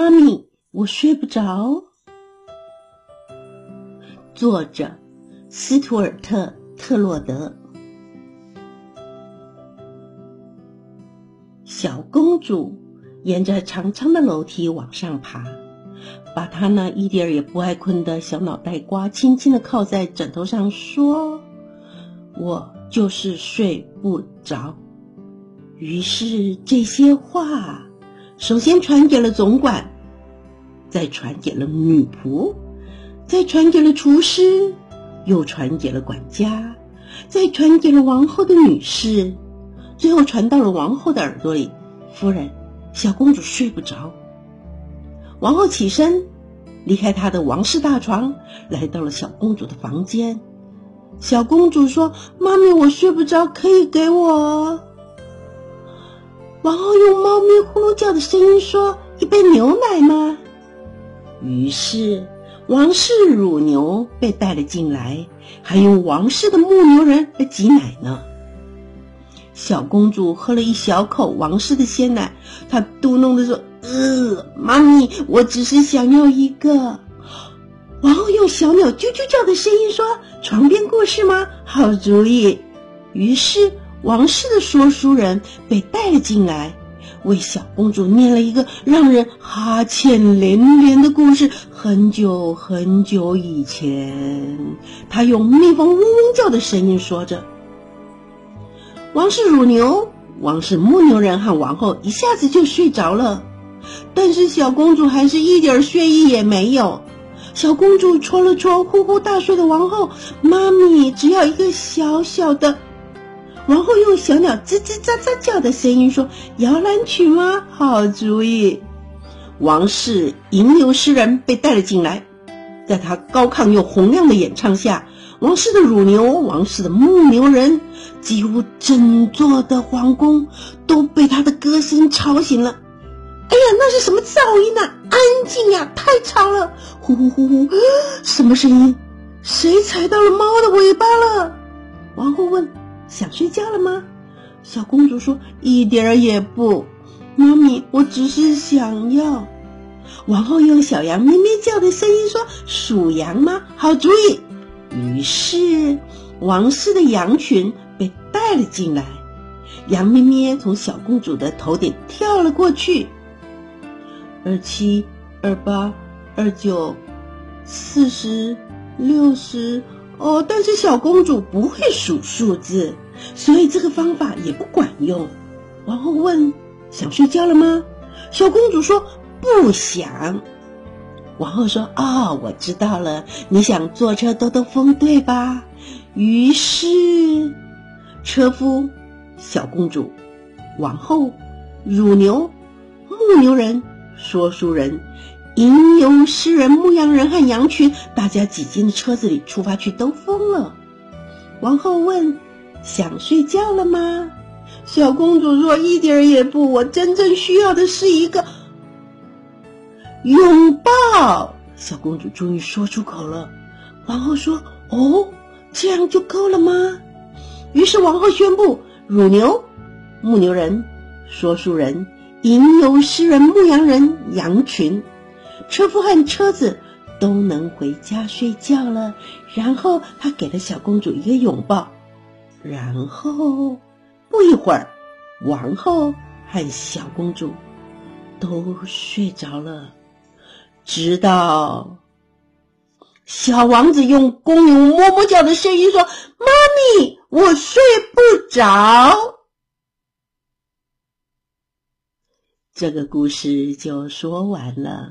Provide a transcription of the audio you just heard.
妈咪，我睡不着。作者：斯图尔特·特洛德。小公主沿着长长的楼梯往上爬，把她那一点也不爱困的小脑袋瓜轻轻的靠在枕头上，说：“我就是睡不着。”于是这些话。首先传给了总管，再传给了女仆，再传给了厨师，又传给了管家，再传给了王后的女士，最后传到了王后的耳朵里。夫人，小公主睡不着。王后起身，离开她的王室大床，来到了小公主的房间。小公主说：“妈咪，我睡不着，可以给我。”王后用猫咪呼噜叫的声音说：“一杯牛奶吗？”于是王室乳牛被带了进来，还用王室的牧牛人来挤奶呢。小公主喝了一小口王室的鲜奶，她嘟哝的说：“呃，妈咪，我只是想要一个。”王后用小鸟啾啾叫的声音说：“床边故事吗？好主意。”于是。王室的说书人被带了进来，为小公主念了一个让人哈欠连连的故事。很久很久以前，他用蜜蜂嗡嗡叫的声音说着：“王室乳牛、王室牧牛人和王后一下子就睡着了，但是小公主还是一点睡意也没有。小公主戳了戳呼呼大睡的王后，妈咪只要一个小小的。”王后用小鸟吱吱喳喳叫的声音说：“摇篮曲吗？好主意！”王室吟游诗人被带了进来，在他高亢又洪亮的演唱下，王室的乳牛、王室的牧牛人，几乎整座的皇宫都被他的歌声吵醒了。哎呀，那是什么噪音啊？安静呀，太吵了！呼呼呼呼，什么声音？谁踩到了猫的尾巴了？王后问。想睡觉了吗？小公主说：“一点儿也不，妈咪，我只是想要。”王后用小羊咩咩叫的声音说：“属羊吗？好主意。”于是王室的羊群被带了进来，羊咩咩从小公主的头顶跳了过去。二七、二八、二九、四十、六十。哦，但是小公主不会数数字，所以这个方法也不管用。王后问：“想睡觉了吗？”小公主说：“不想。”王后说：“哦，我知道了，你想坐车兜兜风，对吧？”于是，车夫、小公主、王后、乳牛、牧牛人、说书人。吟游诗人、牧羊人和羊群，大家挤进了车子里，出发去兜风了。王后问：“想睡觉了吗？”小公主说：“一点也不，我真正需要的是一个拥抱。”小公主终于说出口了。王后说：“哦，这样就够了吗？”于是王后宣布：乳牛、牧牛人、说书人、吟游诗人、牧羊人、羊群。车夫和车子都能回家睡觉了。然后他给了小公主一个拥抱，然后不一会儿，王后和小公主都睡着了。直到小王子用公牛哞哞叫的声音说：“妈咪，我睡不着。”这个故事就说完了。